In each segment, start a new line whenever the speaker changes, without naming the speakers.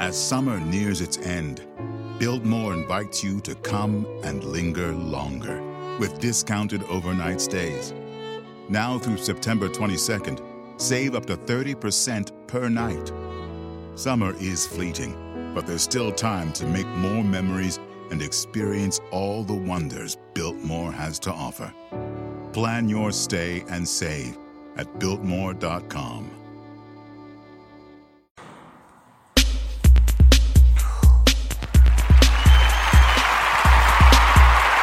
As summer nears its end, Biltmore invites you to come and linger longer with discounted overnight stays. Now through September 22nd, save up to 30% per night. Summer is fleeting, but there's still time to make more memories and experience all the wonders Biltmore has to offer. Plan your stay and save at Biltmore.com.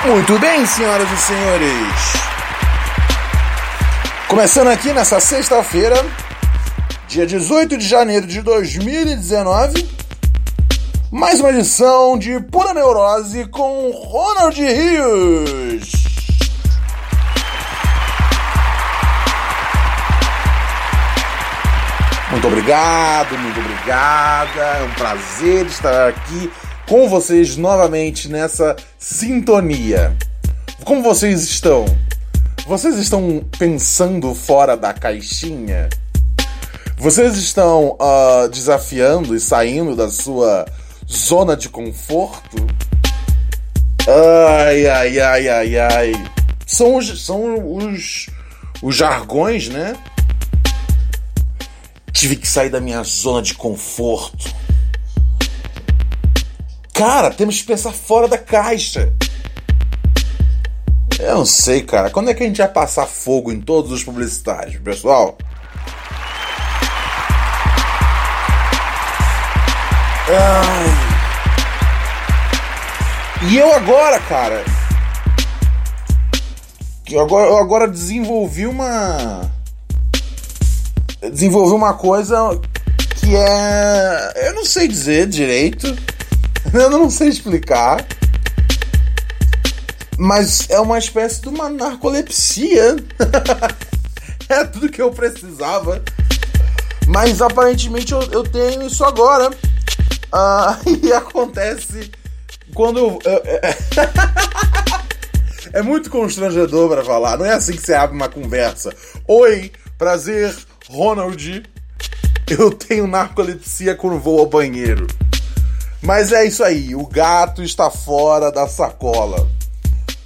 Muito bem, senhoras e senhores. Começando aqui nessa sexta-feira, dia 18 de janeiro de 2019, mais uma edição de Pura Neurose com Ronald Rios. Muito obrigado, muito obrigada. É um prazer estar aqui com vocês novamente nessa sintonia. Como vocês estão? Vocês estão pensando fora da caixinha? Vocês estão uh, desafiando e saindo da sua zona de conforto? Ai, ai, ai, ai, ai. São os, são os, os jargões, né? Tive que sair da minha zona de conforto. Cara, temos que pensar fora da caixa. Eu não sei, cara. Quando é que a gente vai passar fogo em todos os publicitários, pessoal? Ai. E eu agora, cara. Eu agora, eu agora desenvolvi uma. Desenvolvi uma coisa que é. Eu não sei dizer direito. Eu não sei explicar. Mas é uma espécie de uma narcolepsia. é tudo que eu precisava. Mas aparentemente eu, eu tenho isso agora. Uh, e acontece quando eu. eu é muito constrangedor para falar. Não é assim que você abre uma conversa. Oi, prazer, Ronald. Eu tenho narcolepsia quando vou ao banheiro. Mas é isso aí, o gato está fora da sacola.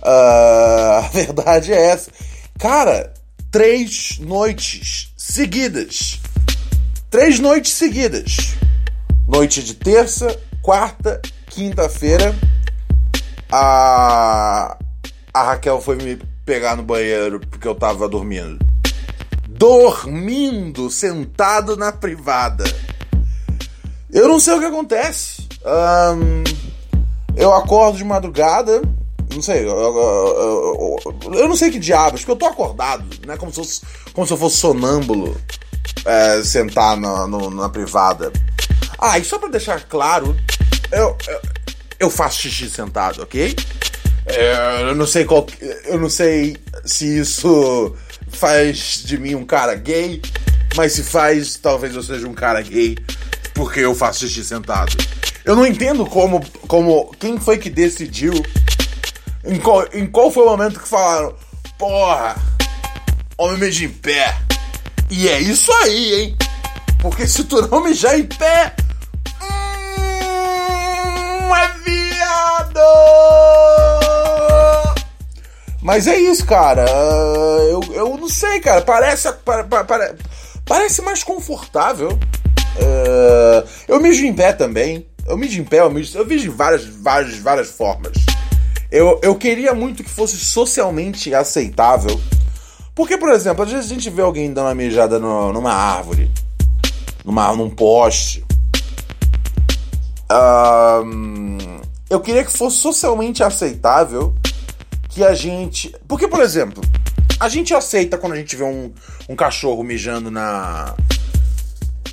Uh, a verdade é essa. Cara, três noites seguidas. Três noites seguidas. Noite de terça, quarta, quinta-feira. A, a Raquel foi me pegar no banheiro porque eu tava dormindo. Dormindo, sentado na privada. Eu não sei o que acontece. Um, eu acordo de madrugada. Não sei, eu, eu, eu, eu, não sei que diabos, porque eu tô acordado, né? Como se, fosse, como se eu fosse sonâmbulo é, sentar na, no, na privada. Ah, e só pra deixar claro, eu, eu, faço xixi sentado, ok? É, eu não sei qual. Eu não sei se isso faz de mim um cara gay, mas se faz, talvez eu seja um cara gay porque eu faço xixi sentado. Eu não entendo como, como quem foi que decidiu, em qual, em qual foi o momento que falaram, porra, homem mija em pé. E é isso aí, hein? Porque se tu não mijar em pé, hum, é viado! Mas é isso, cara. Eu, eu não sei, cara. Parece, parece, parece mais confortável. Uh, eu mijo em pé também. Eu mijo em pé, eu mijo, eu mijo de várias, várias, várias formas. Eu, eu queria muito que fosse socialmente aceitável. Porque, por exemplo, às vezes a gente vê alguém dando uma mijada no, numa árvore, numa, num poste. Um, eu queria que fosse socialmente aceitável que a gente. Porque, por exemplo, a gente aceita quando a gente vê um, um cachorro mijando na,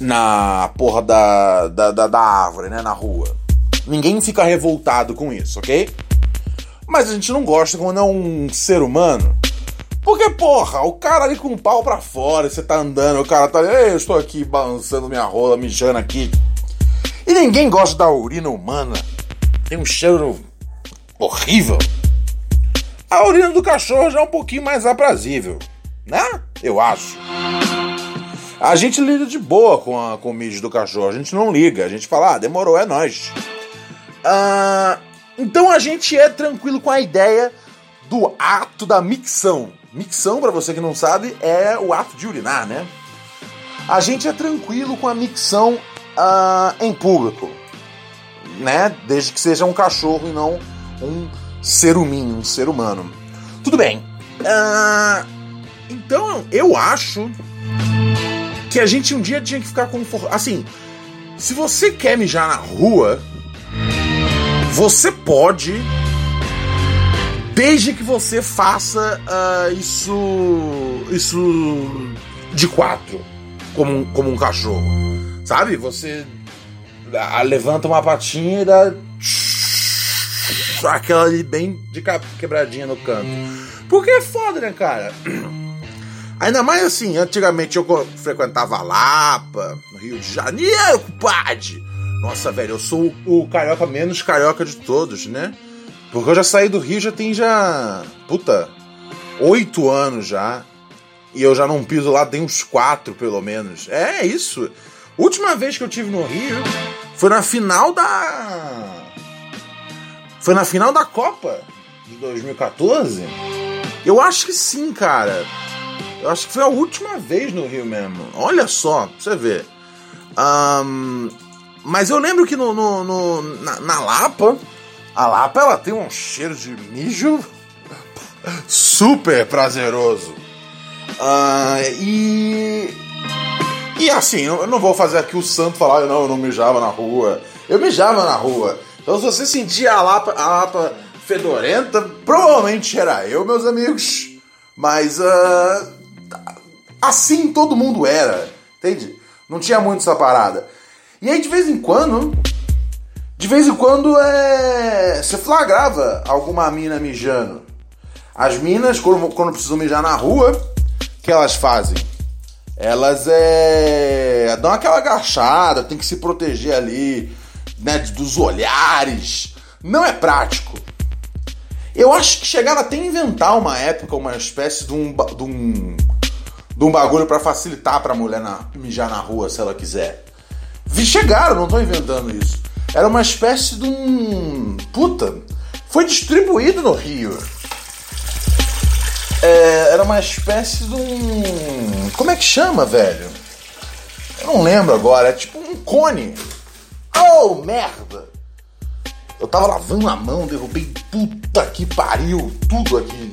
na porra da, da, da, da árvore, né? Na rua. Ninguém fica revoltado com isso, ok? Mas a gente não gosta quando é um ser humano. Porque, porra, o cara ali com o pau pra fora, você tá andando, o cara tá. Ei, eu estou aqui balançando minha rola, mijando aqui. E ninguém gosta da urina humana. Tem um cheiro horrível. A urina do cachorro já é um pouquinho mais aprazível, né? Eu acho. A gente lida de boa com, a, com o mijo do cachorro, a gente não liga, a gente fala, ah, demorou, é nós. Ah, então a gente é tranquilo com a ideia do ato da micção. Micção, para você que não sabe, é o ato de urinar, né? A gente é tranquilo com a micção uh, em público, né? Desde que seja um cachorro e não um ser humano, um ser humano. Tudo bem. Uh, então eu acho que a gente um dia tinha que ficar confortável. Assim, se você quer mijar na rua, você pode, desde que você faça uh, isso, isso de quatro como um, como um cachorro. Sabe? Você levanta uma patinha e dá. Aquela ali bem de quebradinha no canto. Porque é foda, né, cara? Ainda mais assim, antigamente eu frequentava Lapa, no Rio de Janeiro, compadre. Nossa, velho, eu sou o carioca menos carioca de todos, né? Porque eu já saí do Rio já tem já. Puta, oito anos já. E eu já não piso lá tem uns quatro, pelo menos. É isso. Última vez que eu tive no Rio foi na final da. Foi na final da Copa de 2014. Eu acho que sim, cara. Eu acho que foi a última vez no Rio mesmo. Olha só, pra você ver. Um, mas eu lembro que no, no, no na, na, Lapa, a Lapa ela tem um cheiro de mijo super prazeroso. Uh, e. E assim, eu não vou fazer aqui o santo falar, não, eu não mijava na rua. Eu mijava na rua. Então se você sentia a lapa, a lapa fedorenta, provavelmente era eu, meus amigos. Mas uh, assim todo mundo era, entende? Não tinha muito essa parada. E aí de vez em quando, de vez em quando é, você flagrava alguma mina mijando. As minas, quando, quando precisam mijar na rua, que elas fazem? Elas é. dão aquela agachada, tem que se proteger ali, né? Dos olhares. Não é prático. Eu acho que chegaram até a inventar uma época, uma espécie de um, de um, de um bagulho para facilitar pra mulher na, mijar na rua se ela quiser. Chegaram, não tô inventando isso. Era uma espécie de um. Puta! Foi distribuído no Rio. É, era uma espécie de um. Como é que chama, velho? Eu não lembro agora. É tipo um cone. Oh, merda! Eu tava lavando a mão, derrubei puta que pariu, tudo aqui.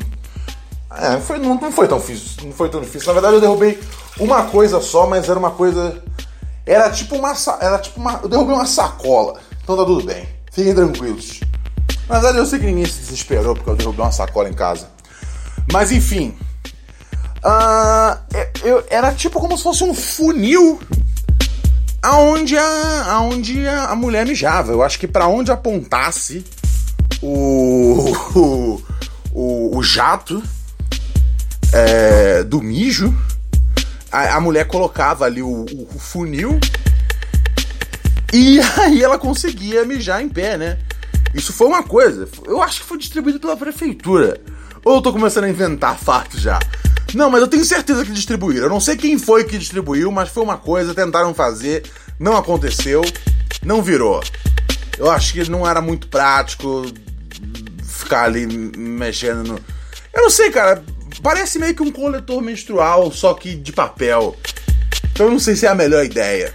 É, foi, não, não foi tão difícil, não foi tão difícil. Na verdade eu derrubei uma coisa só, mas era uma coisa. Era tipo uma. Era tipo uma. Eu derrubei uma sacola. Então tá tudo bem. Fiquem tranquilos. Na verdade eu sei que ninguém se desesperou porque eu derrubei uma sacola em casa. Mas enfim. Uh, eu, era tipo como se fosse um funil aonde a, aonde a, mulher mijava. Eu acho que para onde apontasse o, o, o, o jato é, do mijo, a, a, mulher colocava ali o, o funil e aí ela conseguia mijar em pé, né? Isso foi uma coisa. Eu acho que foi distribuído pela prefeitura. Ou eu tô começando a inventar fatos já? Não, mas eu tenho certeza que distribuíram. Eu não sei quem foi que distribuiu, mas foi uma coisa, tentaram fazer, não aconteceu, não virou. Eu acho que não era muito prático ficar ali mexendo no. Eu não sei, cara. Parece meio que um coletor menstrual, só que de papel. Então eu não sei se é a melhor ideia.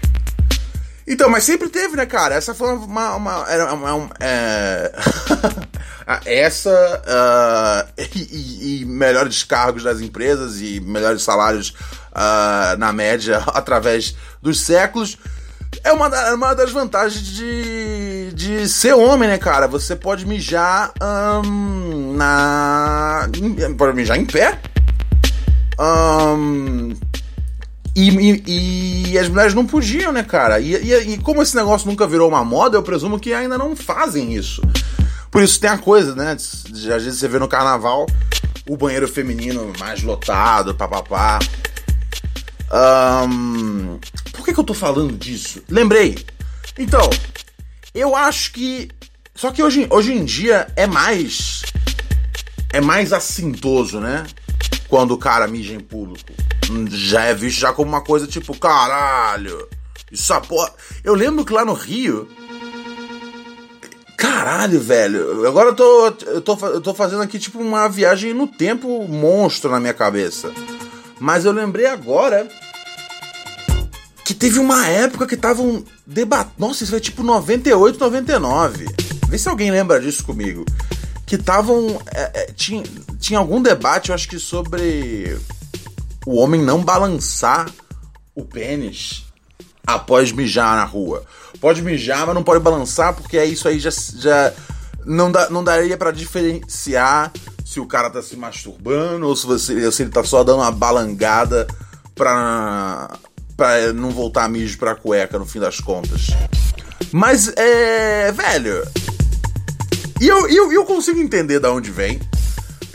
Então, mas sempre teve, né, cara? Essa foi uma. uma, era uma, uma é... Essa uh, e, e, melhores cargos das empresas e melhores salários uh, na média através dos séculos é uma, uma das vantagens de, de ser homem, né, cara? Você pode mijar um, na. Pode mijar em pé. Um, e, e, e, as mulheres não podiam, né, cara? E, e, como esse negócio nunca virou uma moda, eu presumo que ainda não fazem isso. Por isso tem a coisa, né? Às vezes você vê no carnaval o banheiro feminino mais lotado, papapá. Um, por que, que eu tô falando disso? Lembrei. Então, eu acho que. Só que hoje, hoje em dia é mais. É mais assintoso, né? quando o cara mija em público. Já é visto já como uma coisa tipo, caralho, isso a porra. Eu lembro que lá no Rio. Caralho, velho. Agora eu tô, eu tô, eu tô fazendo aqui tipo uma viagem no tempo monstro na minha cabeça. Mas eu lembrei agora que teve uma época que estavam debatendo. Nossa, isso foi tipo 98, 99. Vê se alguém lembra disso comigo. Que estavam. É, é, tinha, tinha algum debate, eu acho que sobre o homem não balançar o pênis após mijar na rua. Pode mijar, mas não pode balançar, porque é isso aí já. já não, não daria para diferenciar se o cara tá se masturbando ou se, você, se ele tá só dando uma balangada pra, pra não voltar mijo pra cueca no fim das contas. Mas é. velho. E eu, eu, eu consigo entender da onde vem.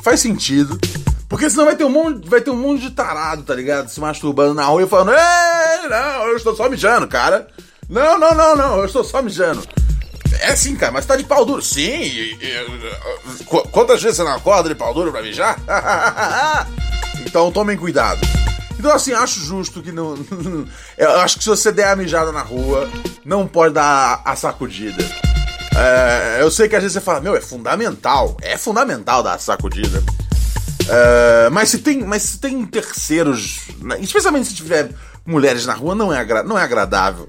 Faz sentido. Porque senão vai ter um monte, vai ter um monte de tarado, tá ligado? Se masturbando na rua e falando, Ei, não, eu estou só mijando, cara. Não, não, não, não, eu estou só mijando. É sim, cara, mas tá de pau duro. Sim, e, e, quantas vezes você não acorda de pau duro pra mijar? então tomem cuidado. Então, assim, acho justo que não. eu acho que se você der a mijada na rua, não pode dar a sacudida. É, eu sei que às vezes você fala, meu, é fundamental. É fundamental dar a sacudida. Uh, mas, se tem, mas se tem terceiros, né, especialmente se tiver mulheres na rua, não é, agra não é agradável.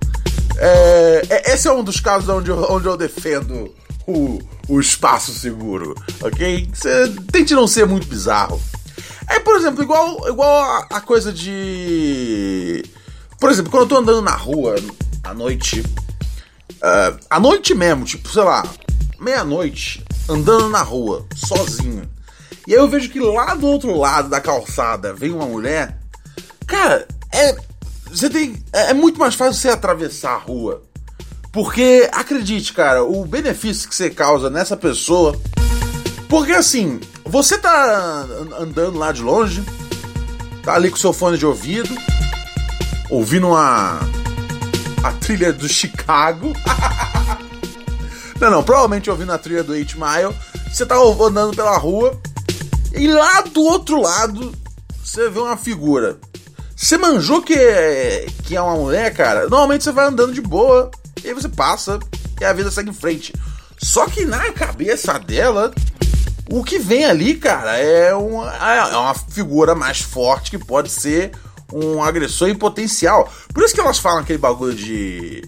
É, é, esse é um dos casos onde eu, onde eu defendo o, o espaço seguro, ok? Cê, tente não ser muito bizarro. É, por exemplo, igual, igual a, a, coisa de. Por exemplo, quando eu tô andando na rua à noite. Uh, à noite mesmo, tipo, sei lá, meia-noite, andando na rua, sozinho. E aí eu vejo que lá do outro lado da calçada vem uma mulher. Cara, é. Você tem. É, é muito mais fácil você atravessar a rua. Porque, acredite, cara, o benefício que você causa nessa pessoa. Porque assim, você tá andando lá de longe, tá ali com seu fone de ouvido, ouvindo uma. a trilha do Chicago. não, não, provavelmente ouvindo a trilha do 8 Mile. Você tá andando pela rua e lá do outro lado, você vê uma figura. Você manjou que é, que é uma mulher, cara? Normalmente você vai andando de boa, e aí você passa, e a vida segue em frente. Só que na cabeça dela, o que vem ali, cara, é uma, é uma figura mais forte que pode ser um agressor em potencial. Por isso que elas falam aquele bagulho de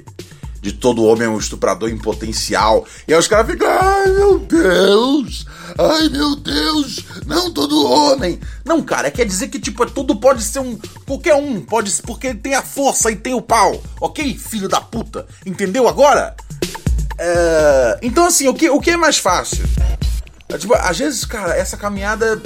de todo homem é um estuprador em potencial. E aí os caras ficam, ai meu Deus, ai meu Deus, não todo homem. Não, cara, quer dizer que tipo, tudo pode ser um. qualquer um, pode porque ele tem a força e tem o pau, ok, filho da puta? Entendeu agora? É, então assim, o que, o que é mais fácil? É, tipo, às vezes, cara, essa caminhada,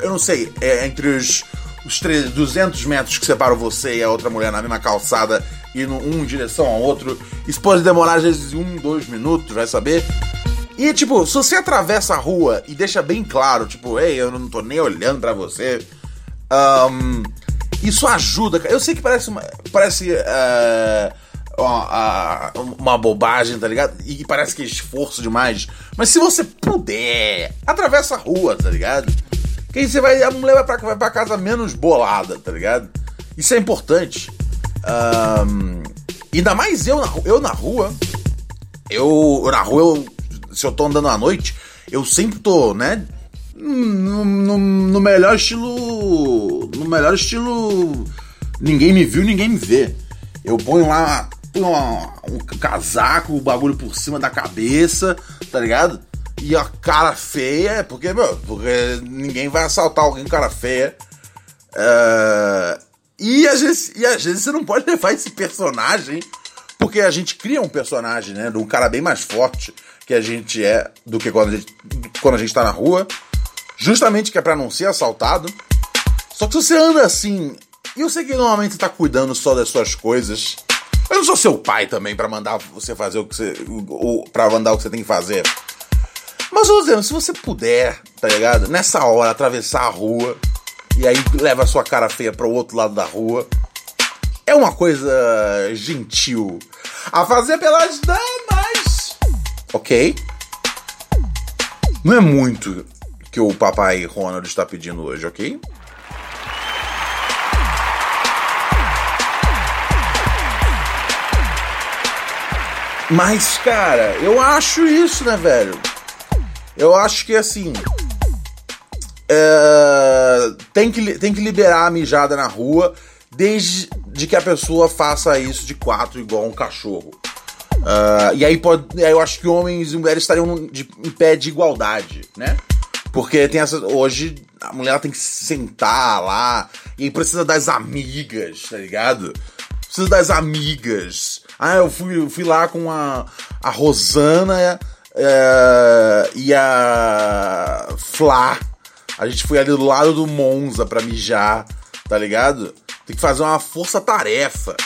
eu não sei, é entre os os 200 metros que separam você e a outra mulher na mesma calçada, indo um em direção ao outro. Isso pode demorar às vezes um, dois minutos, vai saber. E tipo, se você atravessa a rua e deixa bem claro, tipo, ei, eu não tô nem olhando para você. Um, isso ajuda. Eu sei que parece uma, parece uh, uma, uma bobagem, tá ligado? E parece que é esforço demais. Mas se você puder, atravessa a rua, tá ligado? Que aí você vai, a mulher vai pra, vai pra casa menos bolada, tá ligado? Isso é importante. Um, ainda mais eu na, eu na rua. Eu, na rua, eu, se eu tô andando à noite, eu sempre tô, né? No, no, no, melhor estilo. No melhor estilo. Ninguém me viu, ninguém me vê. Eu ponho lá ponho um casaco, o bagulho por cima da cabeça, tá ligado? E a cara feia, porque, meu, porque ninguém vai assaltar alguém com cara feia. Uh, e, às vezes, e às vezes você não pode levar esse personagem, porque a gente cria um personagem, né? De um cara bem mais forte que a gente é do que quando a gente, quando a gente tá na rua. Justamente que é pra não ser assaltado. Só que se você anda assim, e eu sei que normalmente você tá cuidando só das suas coisas. Eu não sou seu pai também para mandar você fazer o que você. ou para mandar o que você tem que fazer. Mas, ô Zé, se você puder, tá ligado? Nessa hora, atravessar a rua e aí leva a sua cara feia para o outro lado da rua. É uma coisa gentil a fazer pelas damas. Ok? Não é muito que o papai Ronald está pedindo hoje, ok? Mas, cara, eu acho isso, né, velho? Eu acho que assim. É, tem, que, tem que liberar a mijada na rua desde de que a pessoa faça isso de quatro igual um cachorro. Uh, e aí pode, eu acho que homens e mulheres estariam de, em pé de igualdade, né? Porque tem essa. Hoje a mulher tem que sentar lá e precisa das amigas, tá ligado? Precisa das amigas. Ah, eu fui, eu fui lá com a, a Rosana é, e a Flá. A gente foi ali do lado do Monza pra mijar, tá ligado? Tem que fazer uma força-tarefa.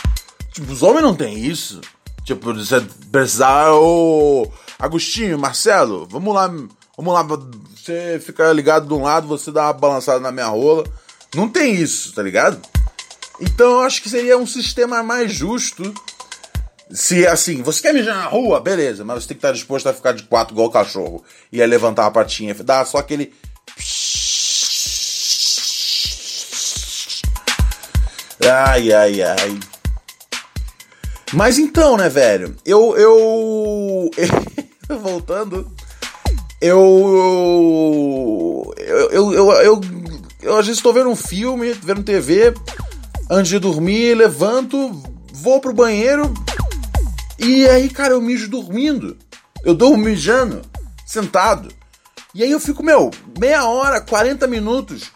Tipo, os homens não tem isso. Tipo, você precisar. Ô, Agostinho, Marcelo, vamos lá. Vamos lá, você fica ligado de um lado, você dá uma balançada na minha rola. Não tem isso, tá ligado? Então eu acho que seria um sistema mais justo. Se assim, você quer mijar na rua, beleza, mas você tem que estar disposto a ficar de quatro igual o cachorro. E aí levantar a patinha, dar só aquele. Ai, ai, ai. Mas então, né, velho? Eu. Eu. Voltando. Eu. Eu. Eu. Eu, eu, eu às vezes estou vendo um filme, vendo TV. Antes de dormir, levanto, vou pro banheiro. E aí, cara, eu mijo dormindo. Eu dou mijando, sentado. E aí eu fico, meu, meia hora, 40 minutos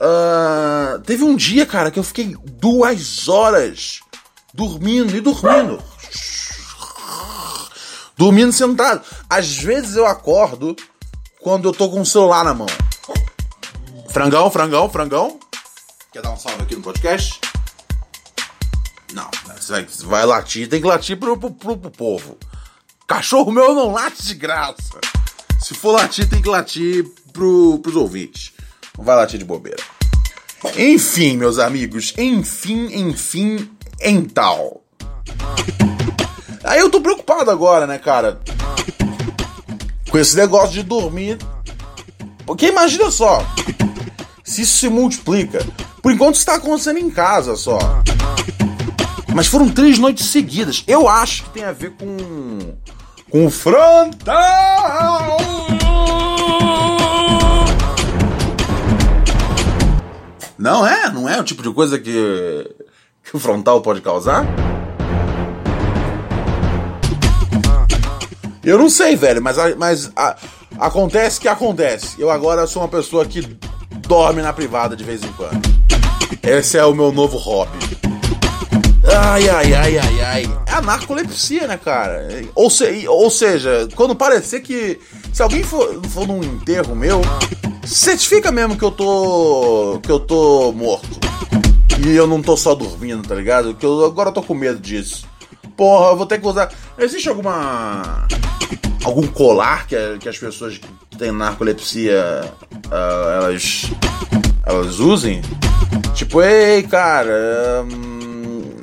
Uh, teve um dia, cara, que eu fiquei duas horas dormindo e dormindo. Dormindo sentado. Às vezes eu acordo quando eu tô com o celular na mão. Frangão, frangão, frangão. Quer dar um salve aqui no podcast? Vai latir, tem que latir pro, pro, pro, pro povo. Cachorro meu não late de graça. Se for latir, tem que latir pro, pros ouvintes. Não vai latir de bobeira. Enfim, meus amigos, enfim, enfim, em tal. Aí eu tô preocupado agora, né, cara? Com esse negócio de dormir. Porque imagina só, se isso se multiplica. Por enquanto está acontecendo em casa só. Mas foram três noites seguidas. Eu acho que tem a ver com. com frontal! Não é? Não é o tipo de coisa que, que o frontal pode causar? Eu não sei, velho, mas, mas a, acontece que acontece. Eu agora sou uma pessoa que dorme na privada de vez em quando. Esse é o meu novo hobby. Ai, ai, ai, ai, ai. É a narcolepsia, né, cara? Ou, se, ou seja, quando parecer que. Se alguém for, for num enterro meu, certifica mesmo que eu tô. que eu tô morto. E eu não tô só dormindo, tá ligado? Que eu agora eu tô com medo disso. Porra, eu vou ter que usar. Existe alguma. algum colar que, que as pessoas que têm narcolepsia uh, elas. elas usem? Tipo, ei, cara. Um,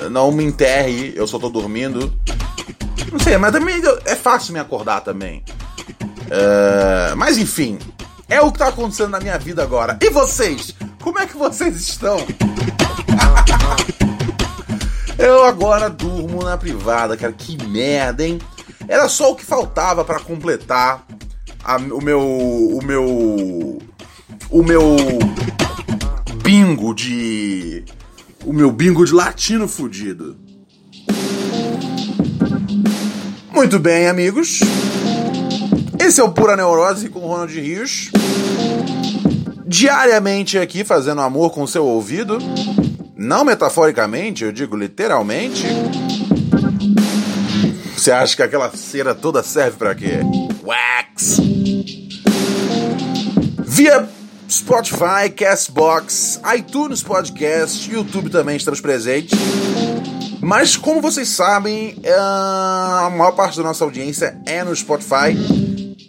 não me enterre, eu só tô dormindo. Não sei, mas também é fácil me acordar também. Uh, mas enfim, é o que tá acontecendo na minha vida agora. E vocês? Como é que vocês estão? Eu agora durmo na privada, cara. Que merda, hein? Era só o que faltava para completar a, o meu. O meu. O meu. Bingo de. O meu bingo de latino fudido. Muito bem, amigos. Esse é o Pura Neurose com Ronald Rios. Diariamente aqui fazendo amor com o seu ouvido. Não metaforicamente, eu digo literalmente. Você acha que aquela cera toda serve para quê? Wax! Via Spotify, Castbox, iTunes Podcast, YouTube também estamos presentes. Mas como vocês sabem, é, a maior parte da nossa audiência é no Spotify.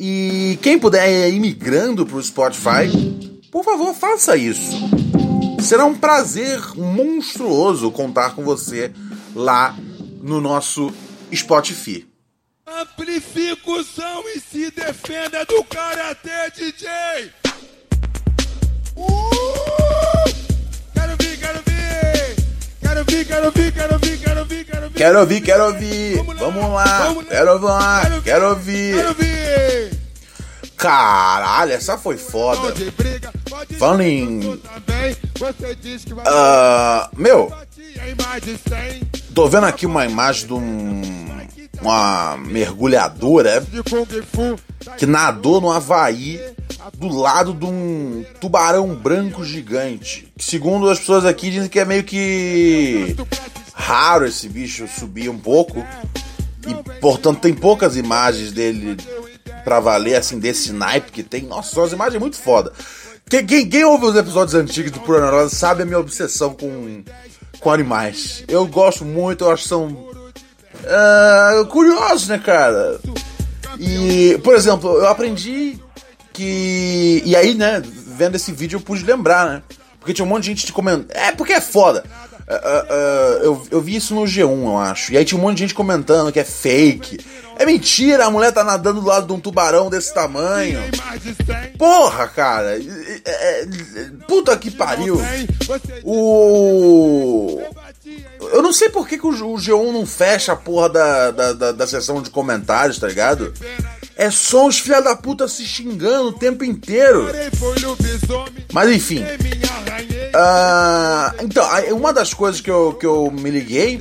E quem puder ir migrando para o Spotify, por favor, faça isso. Será um prazer monstruoso contar com você lá no nosso Spotify.
Amplifica o som e se defenda do Karate DJ! Quero ouvir, quero ouvir, quero ouvir, quero ouvir, quero ouvir.
Quero ouvir, quero ouvir. Vamos lá. Quero ouvir, quero ouvir. Caralho, essa foi foda. Falando em. ah, meu,
bater em mais de 100
tô vendo aqui uma imagem de um. Uma mergulhadora que nadou no Havaí do lado de um tubarão branco gigante. Que, segundo as pessoas aqui, dizem que é meio que raro esse bicho subir um pouco. E, portanto, tem poucas imagens dele pra valer, assim, desse naipe que tem. Nossa, são as imagens muito foda. Quem, quem, quem ouve os episódios antigos do Pura Neurose sabe a minha obsessão com, com animais. Eu gosto muito, eu acho que são ah, curiosos, né, cara? E, por exemplo, eu aprendi que. E aí, né, vendo esse vídeo eu pude lembrar, né? Porque tinha um monte de gente te comentando. É, porque é foda. Ah, ah, eu, eu vi isso no G1, eu acho. E aí tinha um monte de gente comentando que é fake. É mentira, a mulher tá nadando do lado de um tubarão desse tamanho.
Em mais de 100
Porra, cara. É- é- puta que pariu. O. Eu não sei por que, que o G- o G1 não fecha a porra da, da, da, da sessão de comentários, tá ligado? É só os filha da puta se xingando o tempo inteiro. Mas enfim. Ah, então, uma das coisas que eu, que eu me liguei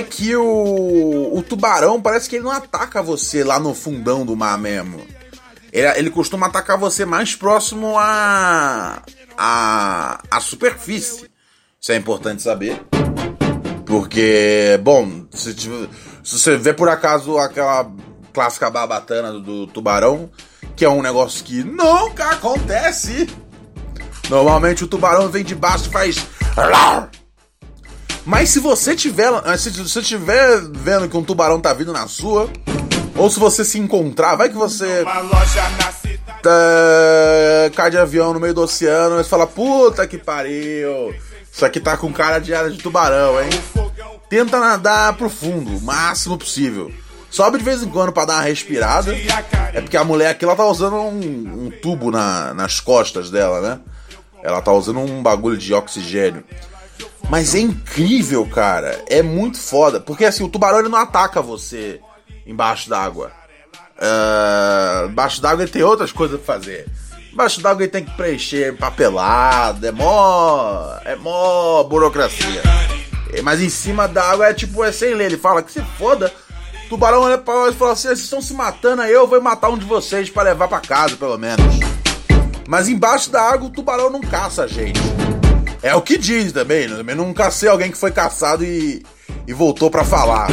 É que o, o tubarão parece que ele não ataca você lá no fundão do mar mesmo. Ele, ele costuma atacar você mais próximo à a, a, superfície. Isso é importante saber. Porque, bom, se, se você vê por acaso aquela clássica barbatana do, do tubarão, que é um negócio que nunca acontece. Normalmente o tubarão vem de baixo e faz. Mas se você tiver, se você tiver vendo que um tubarão tá vindo na sua, ou se você se encontrar, vai que você tá, cai de avião no meio do oceano e fala, puta que pariu, isso aqui tá com cara de área de tubarão, hein? Tenta nadar pro fundo, o máximo possível. Sobe de vez em quando pra dar uma respirada. É porque a mulher aqui ela tá usando um, um tubo na- nas costas dela, né? Ela tá usando um bagulho de oxigênio. Mas é incrível, cara. É muito foda. Porque assim, o tubarão ele não ataca você embaixo d'água. Ah, embaixo d'água ele tem outras coisas pra fazer. Embaixo d'água ele tem que preencher papelada. É mó. É mó burocracia. Mas em cima d'água é tipo, é sem ler. Ele fala que se foda. Tubarão olha pra nós e fala assim: vocês estão se matando aí, eu vou matar um de vocês pra levar pra casa, pelo menos. Mas embaixo da água o tubarão não caça a gente. É o que diz também, né? Também não cacei alguém que foi caçado e, e voltou pra falar.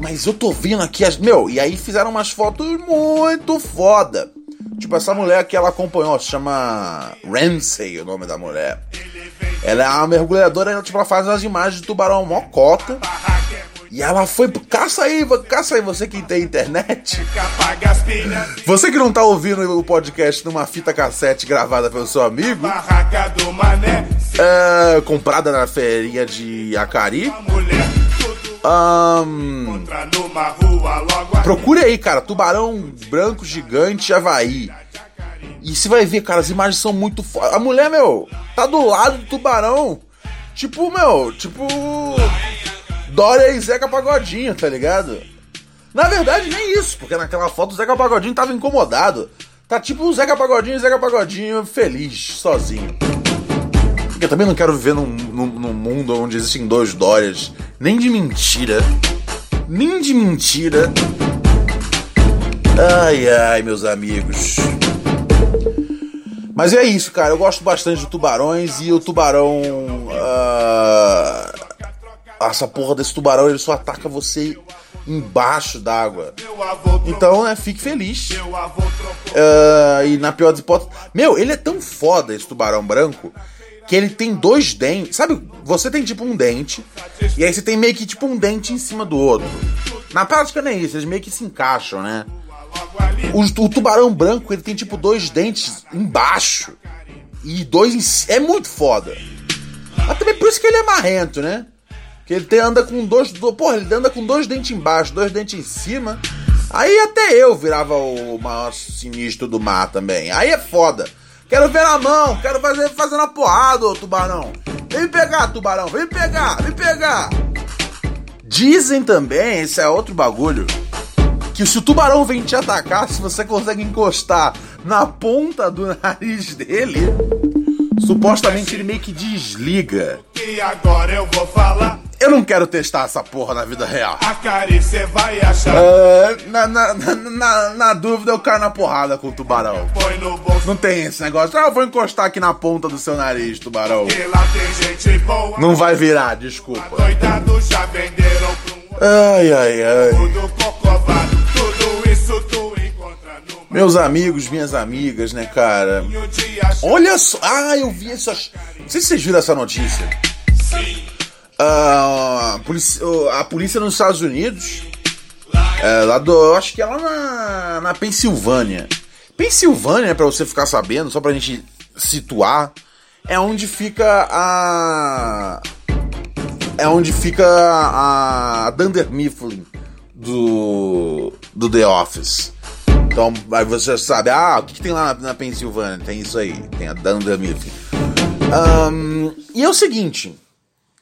Mas eu tô vendo aqui as. Meu, e aí fizeram umas fotos muito foda. Tipo, essa mulher que ela acompanhou, se chama Ramsey, o nome da mulher. Ela é uma mergulhadora, ela, tipo, ela faz umas imagens de tubarão mocota. E ela foi. Caça aí, caça aí, você que tem internet. Você que não tá ouvindo o podcast numa fita cassete gravada pelo seu amigo, é, comprada na feirinha de Acari.
aqui.
procure aí, cara, tubarão branco gigante Havaí. E você vai ver, cara, as imagens são muito foda. A mulher, meu, tá do lado do tubarão. Tipo, meu, tipo. Dória e Zeca Pagodinho, tá ligado? Na verdade, nem isso, porque naquela foto o Zeca Pagodinho tava incomodado. Tá tipo o Zeca Pagodinho e Zeca Pagodinho feliz, sozinho. Porque eu também não quero viver num, num, num mundo onde existem dois Dórias. Nem de mentira. Nem de mentira. Ai, ai, meus amigos. Mas é isso, cara. Eu gosto bastante de tubarões e o tubarão. Uh... Essa porra desse tubarão ele só ataca você embaixo d'água. Então, né, fique feliz. Uh, e na pior das hipóteses. Meu, ele é tão foda esse tubarão branco que ele tem dois dentes. Sabe, você tem tipo um dente, e aí você tem meio que tipo um dente em cima do outro. Na prática não é isso, eles meio que se encaixam, né? O, o tubarão branco ele tem tipo dois dentes embaixo e dois em É muito foda. Mas também por isso que ele é marrento, né? Que ele tem, anda com dois. Do, porra, ele anda com dois dentes embaixo, dois dentes em cima. Aí até eu virava o maior sinistro do mar também. Aí é foda. Quero ver na mão, quero fazer fazendo a porrada, ô tubarão. Vem pegar, tubarão, vem pegar, vem pegar. Dizem também, esse é outro bagulho, que se o tubarão vem te atacar, se você consegue encostar na ponta do nariz dele, supostamente ele meio que desliga. E agora eu vou falar. Eu não quero testar essa porra na vida real. A vai achar. Uh, na, na, na, na, dúvida, eu caio na porrada com o tubarão. Não tem esse negócio. Ah, eu vou encostar aqui na ponta do seu nariz, tubarão. Não vai virar, desculpa. Ai, ai, ai. Meus amigos, minhas amigas, né, cara? Olha só. Ah, eu vi essas. Não sei se vocês viram essa notícia. Uh, a, polícia, a polícia nos Estados Unidos, é, lá do, eu acho que é lá na, na Pensilvânia. Pensilvânia, para você ficar sabendo, só pra gente situar, é onde fica a. É onde fica a Dunder Mifflin do, do The Office. Então, aí você sabe, ah, o que, que tem lá na, na, Pensilvânia? Tem isso aí, tem a Dunder Mifflin. Um, e é o seguinte.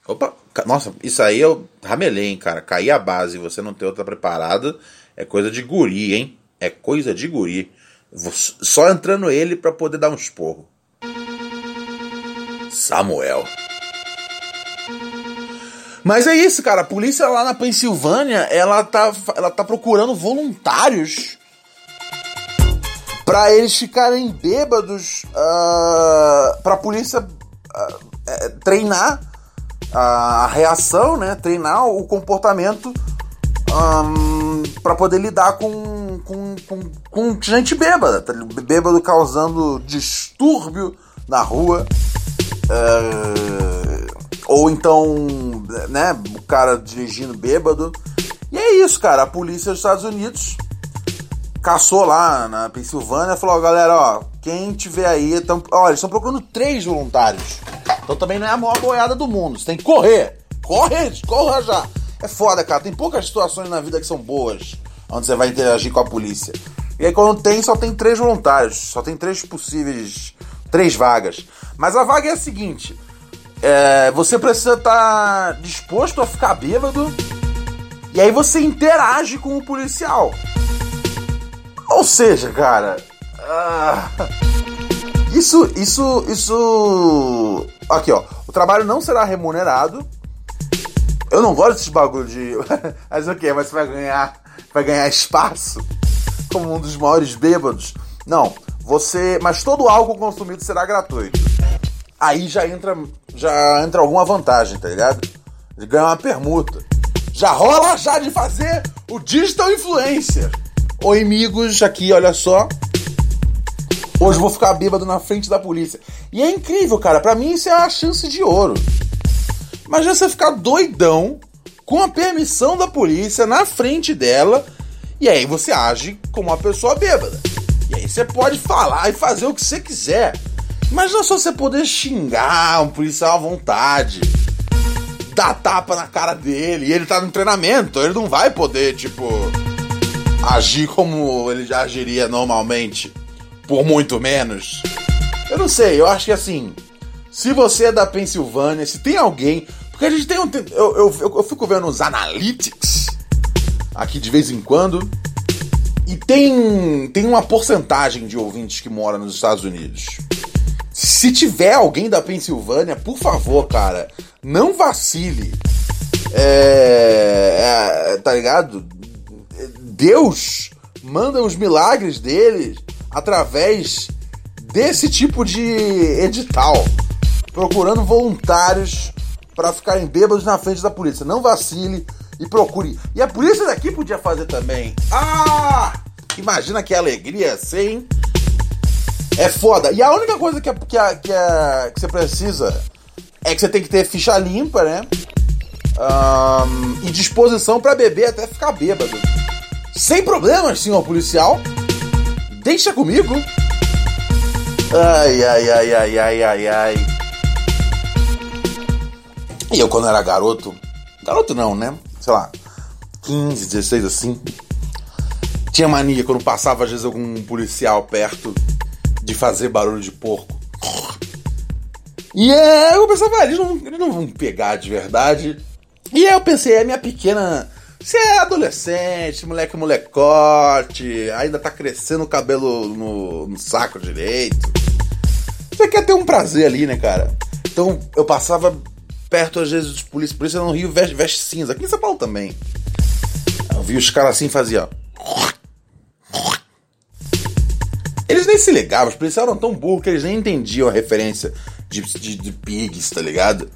Opa, nossa, isso aí eu ramelei, hein, cara. Cair a base e você não ter outra preparada é coisa de guri, hein? É coisa de guri. Só entrando ele para poder dar um esporro. Samuel. Mas é isso, cara. A polícia lá na Pensilvânia, ela tá, ela tá procurando voluntários para eles ficarem bêbados, uh, pra polícia uh, treinar a reação, né? Treinar o comportamento um, para poder lidar com, com, com, com, gente bêbada, tá? bêbado causando distúrbio na rua. Uh, ou então, né, o cara dirigindo bêbado. E é isso, cara. A polícia dos Estados Unidos caçou lá na Pensilvânia e falou: galera, ó, quem tiver aí. Tão, eles estão procurando três voluntários. Então também não é a maior boiada do mundo. Você tem que correr. Corre, corra já. É foda, cara. Tem poucas situações na vida que são boas. Onde você vai interagir com a polícia. E aí quando tem, só tem três voluntários. Só tem três possíveis. Três vagas. Mas a vaga é a seguinte. É, você precisa estar tá disposto a ficar bêbado. E aí você interage com o policial. Ou seja, cara. Uh, isso, isso, isso. Aqui, ó. O trabalho não será remunerado. Eu não gosto desses bagulho de. Mas o okay, Mas você vai ganhar. Vai ganhar espaço como um dos maiores bêbados. Não. Você. Mas todo álcool consumido será gratuito. Aí já entra. Já entra alguma vantagem, tá ligado? De ganhar uma permuta. Já rola já de fazer o digital influencer. Oi, amigos, aqui, olha só. Hoje vou ficar bêbado na frente da polícia. E é incrível, cara. Para mim isso é a chance de ouro. Imagina você ficar doidão com a permissão da polícia na frente dela e aí você age como uma pessoa bêbada. E aí você pode falar e fazer o que você quiser. Imagina só você poder xingar um policial à vontade, dar tapa na cara dele e ele tá no treinamento, ele não vai poder, tipo, agir como ele já agiria normalmente por muito menos. Eu não sei, eu acho que assim, se você é da Pensilvânia, se tem alguém. Porque a gente tem um. Eu, eu, eu, fico vendo os analytics aqui de vez em quando. E tem, tem uma porcentagem de ouvintes que moram nos Estados Unidos. Se tiver alguém da Pensilvânia, por favor, cara, não vacile. É, é, tá ligado? Deus manda os milagres dele através desse tipo de edital, procurando voluntários para ficarem bêbados na frente da polícia. Não vacile e procure. E a polícia daqui podia fazer também. Ah! Imagina que alegria sem. É foda. E a única coisa que, que, que, que você precisa é que você tem que ter ficha limpa, né? Um, e disposição para beber até ficar bêbado. Sem problemas, senhor policial. Deixa comigo. Ai, ai, ai, ai, ai, ai, ai. E eu, quando era garoto, garoto não, né? Sei lá, 15, 16 assim. Tinha mania quando passava, às vezes, algum policial perto de fazer barulho de porco. E é, eu pensava, ah, eles não, eles não vão pegar de verdade. E aí eu pensei, é minha pequena. Você é adolescente, moleque molecote, ainda tá crescendo o cabelo no, no saco direito. Você quer ter um prazer ali, né, cara? Então eu passava perto às vezes dos polícia. Polícia no Rio veste, veste cinza. Aqui em São Paulo também. Eu vi os caras assim fazia. Eles nem se ligavam, os policiais eram tão burros que eles nem entendiam a referência de, de, de pigs, tá ligado?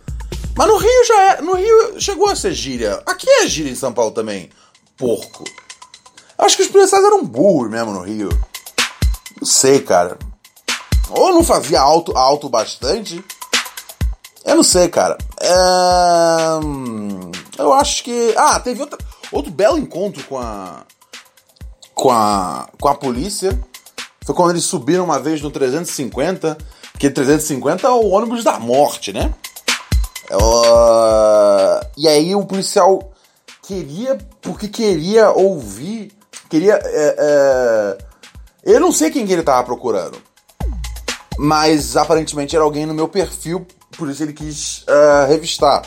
Mas no Rio já é. No Rio chegou a ser gíria. Aqui é gíria em São Paulo também. Porco. Acho que os policiais eram burros mesmo no Rio. Não sei, cara. Ou não fazia alto, alto bastante. Eu não sei, cara. É... Eu acho que. Ah, teve outra... outro belo encontro com a. Com a. Com a polícia. Foi quando eles subiram uma vez no 350. Que 350 é o ônibus da morte, né? Uh... E aí o policial queria. Porque queria ouvir. Queria. É, é... Eu não sei quem que ele tava procurando. Mas aparentemente era alguém no meu perfil por isso ele quis uh, revistar.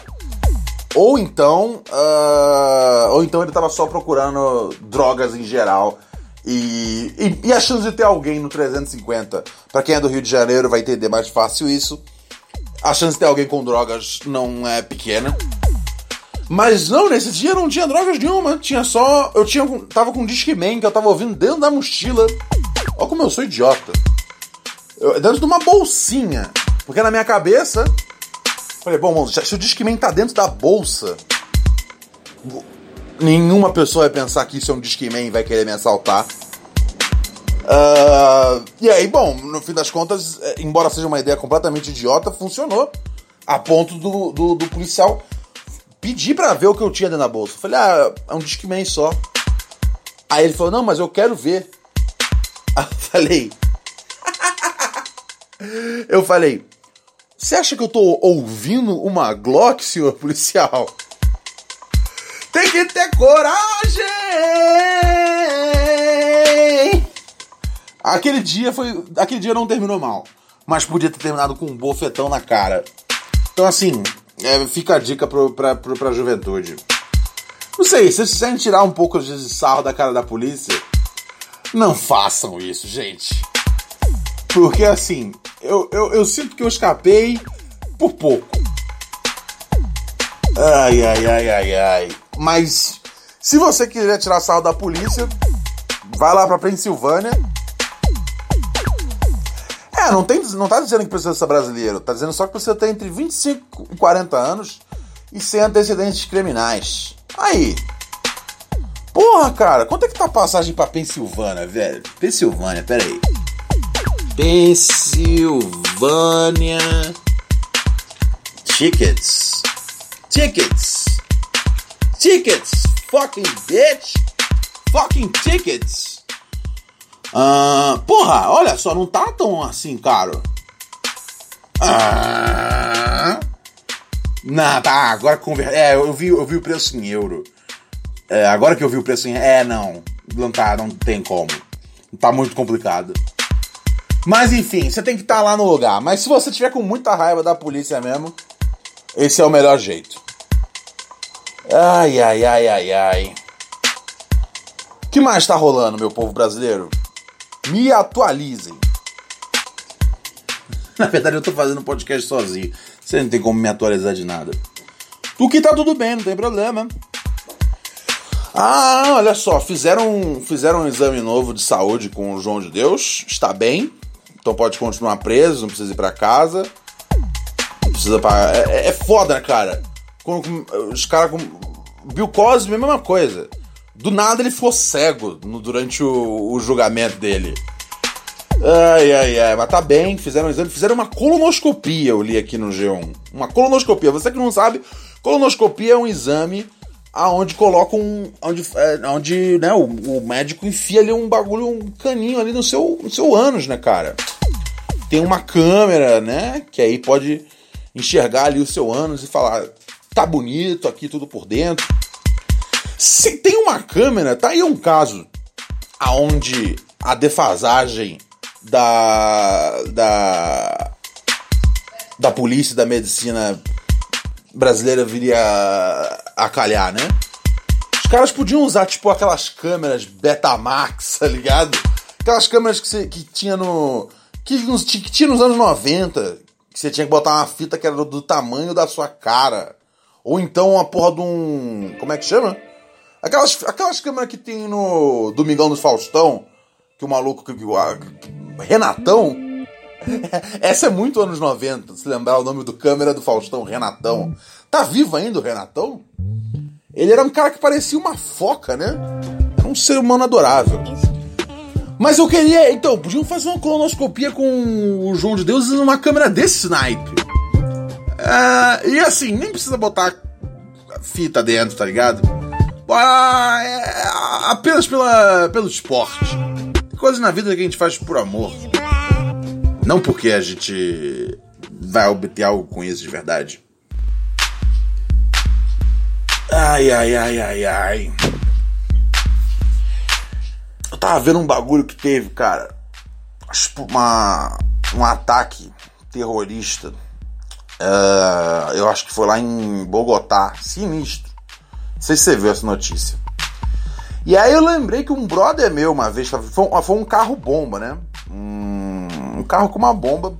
Ou então, uh, ou então ele estava só procurando drogas em geral. E, e, e, a chance de ter alguém no 350, para quem é do Rio de Janeiro vai entender mais fácil isso. A chance de ter alguém com drogas não é pequena. Mas não, nesse dia não tinha drogas nenhuma. Tinha só. Eu tinha, tava com um Discman que eu tava ouvindo dentro da mochila. Olha como eu sou idiota. Eu, dentro de uma bolsinha. Porque na minha cabeça, falei, bom, se o Discman tá dentro da bolsa, nenhuma pessoa vai pensar que isso é um Discman e vai querer me assaltar. Uh, e aí, bom, no fim das contas, é, embora seja uma ideia completamente idiota, funcionou. A ponto do, do, do policial pedir para ver o que eu tinha dentro da bolsa. Eu falei, ah, é um Discman só. Aí ele falou, não, mas eu quero ver. Aí eu falei. eu falei, você acha que eu tô ouvindo uma Glock, senhor policial? Tem que ter coragem! Aquele dia foi. Aquele dia não terminou mal. Mas podia ter terminado com um bofetão na cara. Então assim, é, fica a dica pro, pra, pro, pra juventude. Não sei, se vocês quiserem tirar um pouco de sarro da cara da polícia, não façam isso, gente. Porque assim, eu, eu, eu sinto que eu escapei por pouco. Ai, ai, ai, ai, ai. Mas se você quiser tirar sarro da polícia, vai lá pra Pensilvânia. É, não, tem, não tá dizendo que precisa ser brasileiro, tá dizendo só que precisa ter entre 25 e 40 anos e sem antecedentes criminais. Aí. Porra, cara, quanto é que tá a passagem pra Pensilvânia, velho? Pensilvânia, pera aí. Pensilvânia. Tickets. Tickets. Tickets. Fucking bitch. Fucking tickets. Uh, porra, olha só, não tá tão assim caro. Ah, não, tá, agora conver... É, eu vi, eu vi o preço em euro. É, agora que eu vi o preço em. É, não. Não tá, não tem como. Tá muito complicado. Mas enfim, você tem que estar tá lá no lugar. Mas se você tiver com muita raiva da polícia mesmo, esse é o melhor jeito. Ai, ai, ai, ai, ai. O que mais tá rolando, meu povo brasileiro? Me atualizem. Na verdade, eu tô fazendo podcast sozinho. Você não tem como me atualizar de nada. O que tá tudo bem, não tem problema. Ah, olha só, fizeram, fizeram um exame novo de saúde com o João de Deus, está bem, então pode continuar preso, não precisa ir para casa. Não precisa pagar. É, é foda, né, cara? Quando, os caras com. Bill Cosby, a mesma coisa. Do nada ele ficou cego no, durante o, o, julgamento dele. Ai, ai, ai, mas tá bem, fizeram um exame, fizeram uma colonoscopia, eu li aqui no G1. Uma colonoscopia, você que não sabe, colonoscopia é um exame aonde colocam. Onde, é, onde né, o, o, médico enfia ali um bagulho, um caninho ali no seu, no seu ânus, né, cara? Tem uma câmera, né? Que aí pode enxergar ali o seu ânus e falar: tá bonito aqui tudo por dentro. Se tem uma câmera, tá aí um caso aonde a defasagem da da da polícia da medicina brasileira viria a calhar, né? Os caras podiam usar, tipo, aquelas câmeras Betamax, tá ligado? Aquelas câmeras que, você, que tinha no. Que, que tinha nos anos 90, que você tinha que botar uma fita que era do, do tamanho da sua cara. Ou então uma porra de um. Como é que chama? Aquelas, aquelas câmeras que tem no Domingão do Faustão, que o maluco. Que, Renatão Essa é muito anos 90, se lembrar o nome do câmera do Faustão, Renatão. Tá vivo ainda o Renatão? Ele era um cara que parecia uma foca, né? Era um ser humano adorável. Mas eu queria. Então, podiam fazer uma colonoscopia com o João de Deus usando uma câmera desse naipe. Uh, e assim, nem precisa botar fita dentro, tá ligado? Ah, é apenas pela, pelo esporte. Tem coisas na vida que a gente faz por amor. Não porque a gente vai obter algo com isso de verdade. Ai, ai, ai, ai, ai. Eu tava vendo um bagulho que teve, cara. Tipo, uma, um ataque terrorista. Uh, eu acho que foi lá em Bogotá. Sinistro. Sei se você viu essa notícia. E aí eu lembrei que um brother meu uma vez. Foi, foi um carro bomba, né? Um um carro com uma bomba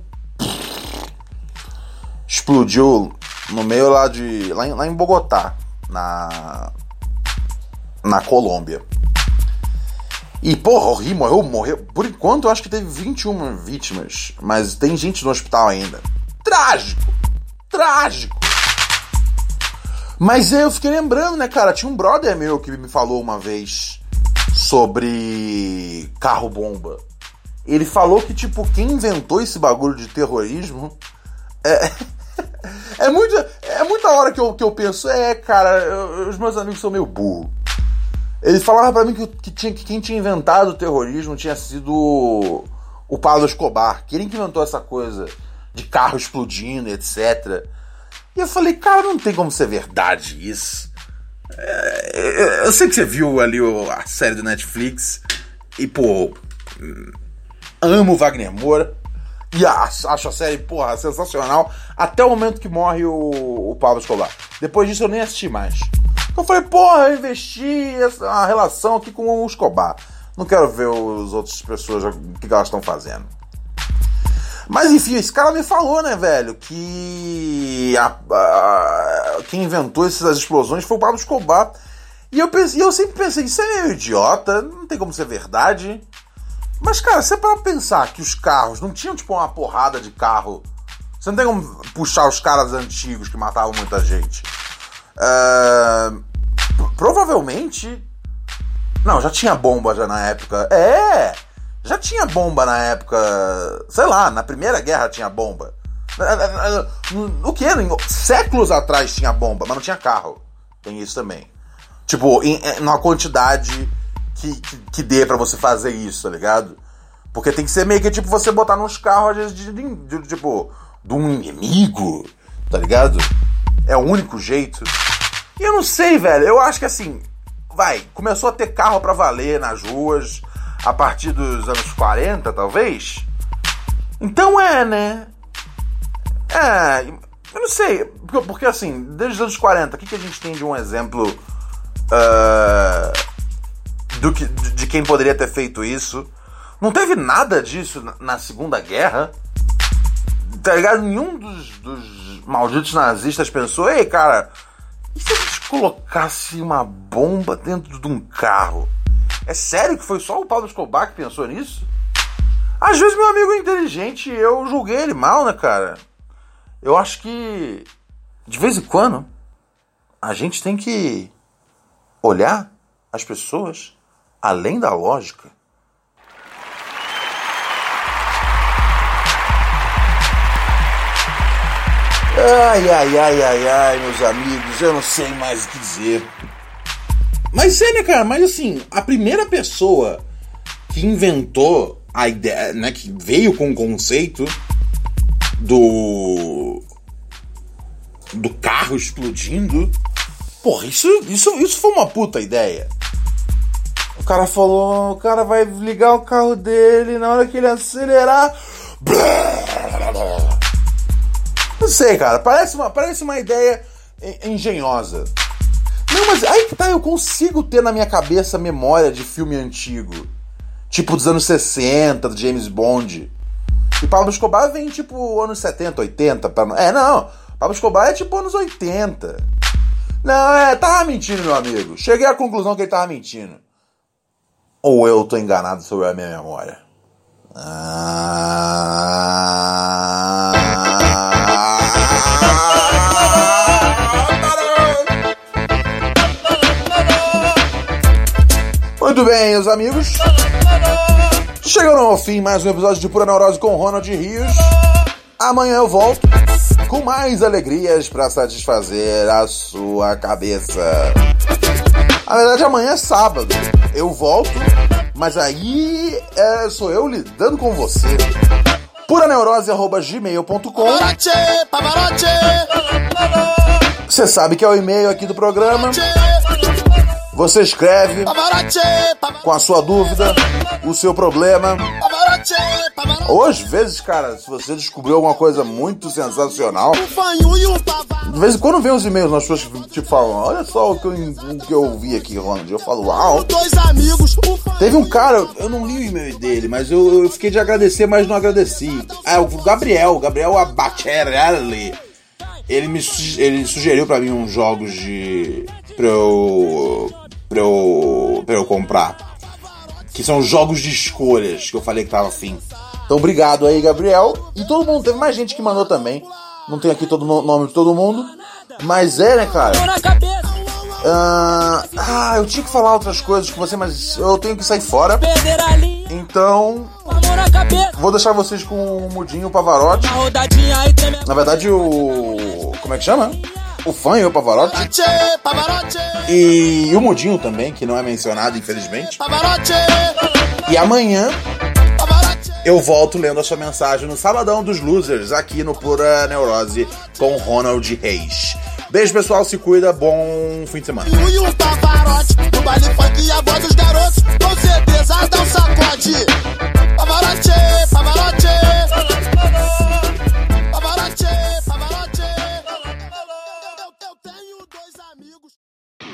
explodiu no meio lá de. lá em, lá em Bogotá, na. na Colômbia. E, porra, o morreu, morreu. Por enquanto, eu acho que teve 21 vítimas. Mas tem gente no hospital ainda. Trágico! Trágico! Mas eu fiquei lembrando, né, cara? Tinha um brother meu que me falou uma vez sobre carro-bomba. Ele falou que, tipo, quem inventou esse bagulho de terrorismo é. É muito, é muita hora que eu, que eu penso, é, cara, eu, os meus amigos são meio burro. Ele falava para mim que, que, tinha, que quem tinha inventado o terrorismo tinha sido o Pablo Escobar. Que ele inventou essa coisa de carro explodindo, etc. E eu falei, cara, não tem como ser verdade isso. É, eu sei que você viu ali a série do Netflix e, pô, amo Wagner Moura. E acho a série, porra, sensacional. Até o momento que morre o, o Pablo Escobar. Depois disso eu nem assisti mais. Eu falei, porra, eu investi a relação aqui com o Escobar. Não quero ver os outras pessoas, o que elas estão fazendo. Mas enfim, esse cara me falou, né, velho, que a, a, quem inventou essas explosões foi o Pablo Escobar. E eu, pensei, eu sempre pensei, isso é meio idiota, não tem como ser verdade. Mas, cara, você para pensar que os carros não tinham, tipo, uma porrada de carro. Você não tem como puxar os caras antigos que matavam muita gente. Uh, provavelmente. Não, já tinha bomba já na época. É! Já tinha bomba na época. Sei lá, na Primeira Guerra tinha bomba. O que? Séculos atrás tinha bomba, mas não tinha carro. Tem isso também. Tipo, em, em uma quantidade que, que, que dê para você fazer isso, tá ligado? Porque tem que ser meio que tipo você botar nos carros, às vezes, de, de, de, tipo, de um inimigo, tá ligado? É o único jeito. E eu não sei, velho. Eu acho que assim, vai, começou a ter carro para valer nas ruas a partir dos anos 40, talvez. Então é, né? É, eu não sei, porque, assim, desde os anos 40, o que, que a gente tem de um exemplo uh, do que, de quem poderia ter feito isso. Não teve nada disso na Segunda Guerra. tá ligado? Nenhum dos, dos malditos nazistas pensou, ei, cara, e se a gente colocasse uma bomba dentro de um carro? É sério que foi só o Pablo Escobar que pensou nisso? Às vezes meu amigo é inteligente eu julguei ele mal, né, cara? Eu acho que de vez em quando a gente tem que olhar as pessoas além da lógica. Ai, ai, ai, ai, ai, meus amigos, eu não sei mais o que dizer. Mas é, né, cara? Mas assim, a primeira pessoa que inventou a ideia, né, que veio com o conceito do do carro explodindo. Porra, isso, isso, isso foi uma puta ideia. O cara falou, o cara vai ligar o carro dele na hora que ele acelerar. Não sei, cara. Parece uma, parece uma ideia engenhosa. Não, mas aí que tá, eu consigo ter na minha cabeça memória de filme antigo. Tipo dos anos 60, do James Bond. E Pablo Escobar vem tipo anos 70, 80. Pra... É, não. Pablo Escobar é tipo anos 80. Não, é, tava mentindo, meu amigo. Cheguei à conclusão que ele tava mentindo. Ou eu tô enganado sobre a minha memória? Muito bem, meus amigos. Chegando ao fim mais um episódio de Pura Neurose com Ronald Rios. Amanhã eu volto com mais alegrias para satisfazer a sua cabeça. Na verdade, amanhã é sábado. Eu volto, mas aí é, sou eu lidando com você. puraneurose.gmail.com Você sabe que é o e-mail aqui do programa. Você escreve com a sua dúvida, o seu problema. Ou às vezes, cara, se você descobriu alguma coisa muito sensacional. De vez em quando vem os e-mails, as pessoas tipo falam: Olha só o que eu, o que eu vi aqui, Ronald. Eu falo: Uau! Teve um cara, eu não li o e-mail dele, mas eu, eu fiquei de agradecer, mas não agradeci. É o Gabriel, Gabriel Abacerelli. Ele me ele sugeriu para mim uns jogos de. pra eu pra eu, pra eu comprar. Que são jogos de escolhas que eu falei que tava afim. Então, obrigado aí, Gabriel. E todo mundo, teve mais gente que mandou também. Não tem aqui todo o nome de todo mundo. Mas é, né, cara? Uh, ah, eu tinha que falar outras coisas com você, mas eu tenho que sair fora. Então, vou deixar vocês com o Mudinho Pavarotti. Na verdade, o. Como é que chama? O fã e o Pavarotti. E o Mudinho também, que não é mencionado, infelizmente. E amanhã eu volto lendo a sua mensagem no Sabadão dos Losers, aqui no Pura Neurose, com Ronald Reis. Beijo, pessoal, se cuida, bom fim de semana. E o Pavarotti, no baile funk a voz dos garotos, com certeza dá um sacode. Pavarotti, Pavarotti.